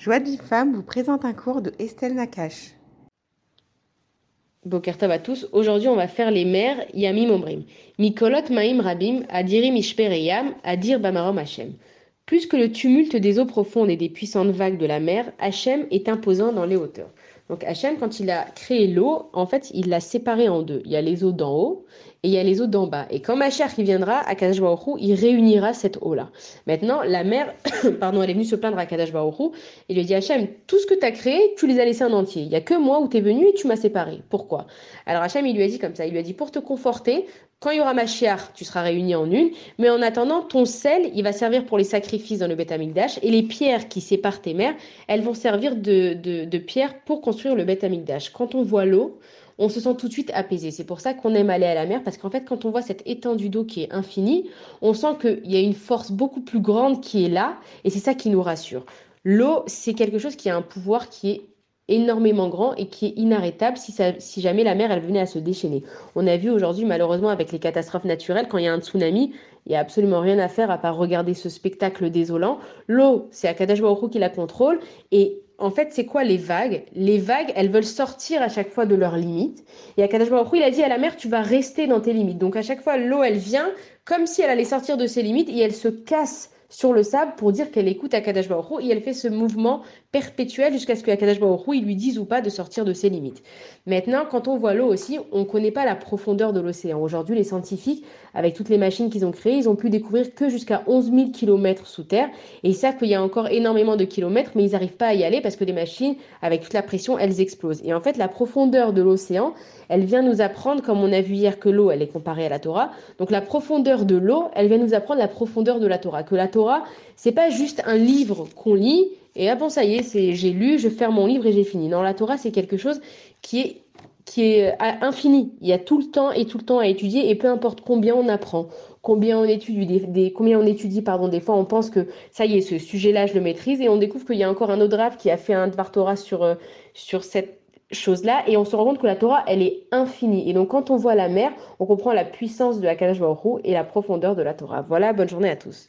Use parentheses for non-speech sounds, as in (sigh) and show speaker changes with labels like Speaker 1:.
Speaker 1: Joie de vie vous présente un cours de Estelle Nakache.
Speaker 2: Bokertov à tous. Aujourd'hui, on va faire les mers Yamim Omrim. Mikolot Maim Rabim, Adirim Ishpereyam, Adir Bamarom Hashem. Plus que le tumulte des eaux profondes et des puissantes vagues de la mer, Hachem est imposant dans les hauteurs. Donc Hachem, quand il a créé l'eau, en fait, il l'a séparée en deux. Il y a les eaux d'en haut et il y a les eaux d'en bas. Et quand Machar qui viendra à Kadash il réunira cette eau-là. Maintenant, la mer, (coughs) pardon, elle est venue se plaindre à Kadash Baruch Il lui dit Hachem, tout ce que tu as créé, tu les as laissés en entier. Il n'y a que moi où tu es venu et tu m'as séparé. Pourquoi? Alors Hachem, il lui a dit comme ça, il lui a dit pour te conforter, quand il y aura Machiar, tu seras réuni en une, mais en attendant, ton sel, il va servir pour les sacrifices dans le Beth et les pierres qui séparent tes mers, elles vont servir de, de, pierres pour construire le. Quand on voit l'eau, on se sent tout de suite apaisé. C'est pour ça qu'on aime aller à la mer, parce qu'en fait, quand on voit cette étendue d'eau qui est infinie, on sent qu'il y a une force beaucoup plus grande qui est là, et c'est ça qui nous rassure. L'eau, c'est quelque chose qui a un pouvoir qui est énormément grand et qui est inarrêtable si, jamais la mer elle venait à se déchaîner. On a vu aujourd'hui malheureusement avec les catastrophes naturelles, quand il y a un tsunami, il n'y a absolument rien à faire à part regarder ce spectacle désolant. L'eau, c'est Akadash qui la contrôle et en fait, c'est quoi les vagues? Les vagues, elles veulent sortir à chaque fois de leurs limites. Et Akadash Baruch il a dit à la mer, tu vas rester dans tes limites. Donc à chaque fois, l'eau, elle vient comme si elle allait sortir de ses limites et elle se casse sur le sable pour dire qu'elle écoute Akadash Baruch et elle fait ce mouvement perpétuel jusqu'à ce que Akadash Baruch il lui dise ou pas de sortir de ses limites. Maintenant, quand on voit l'eau aussi, on ne connaît pas la profondeur de l'océan. Aujourd'hui, les scientifiques, avec toutes les machines qu'ils ont créées, ils ont pu découvrir que jusqu'à 11 000 km sous terre et ils savent qu'il y a encore énormément de kilomètres, mais ils n'arrivent pas à y aller parce que les machines, avec toute la pression, elles explosent. Et en fait, la profondeur de l'océan, elle vient nous apprendre, comme on a vu hier que l'eau, elle est comparée à la Torah. Donc la profondeur de l'eau, elle vient nous apprendre la profondeur de la Torah. Que la Torah, c'est pas juste un livre qu'on lit et ah bon, ça y est, j'ai lu, je ferme mon livre et j'ai fini. Non, la Torah, c'est quelque chose qui est qui est euh, infini. Il y a tout le temps et tout le temps à étudier et peu importe combien on apprend, combien on étudie, des, combien on étudie, pardon, des fois on pense que ça y est, ce sujet-là, je le maîtrise et on découvre qu'il y a encore un autre draft qui a fait un Dvar Torah sur, euh, sur cette chose-là et on se rend compte que la Torah, elle est infinie. Et donc quand on voit la mer, on comprend la puissance de la Kadash et la profondeur de la Torah. Voilà, bonne journée à tous.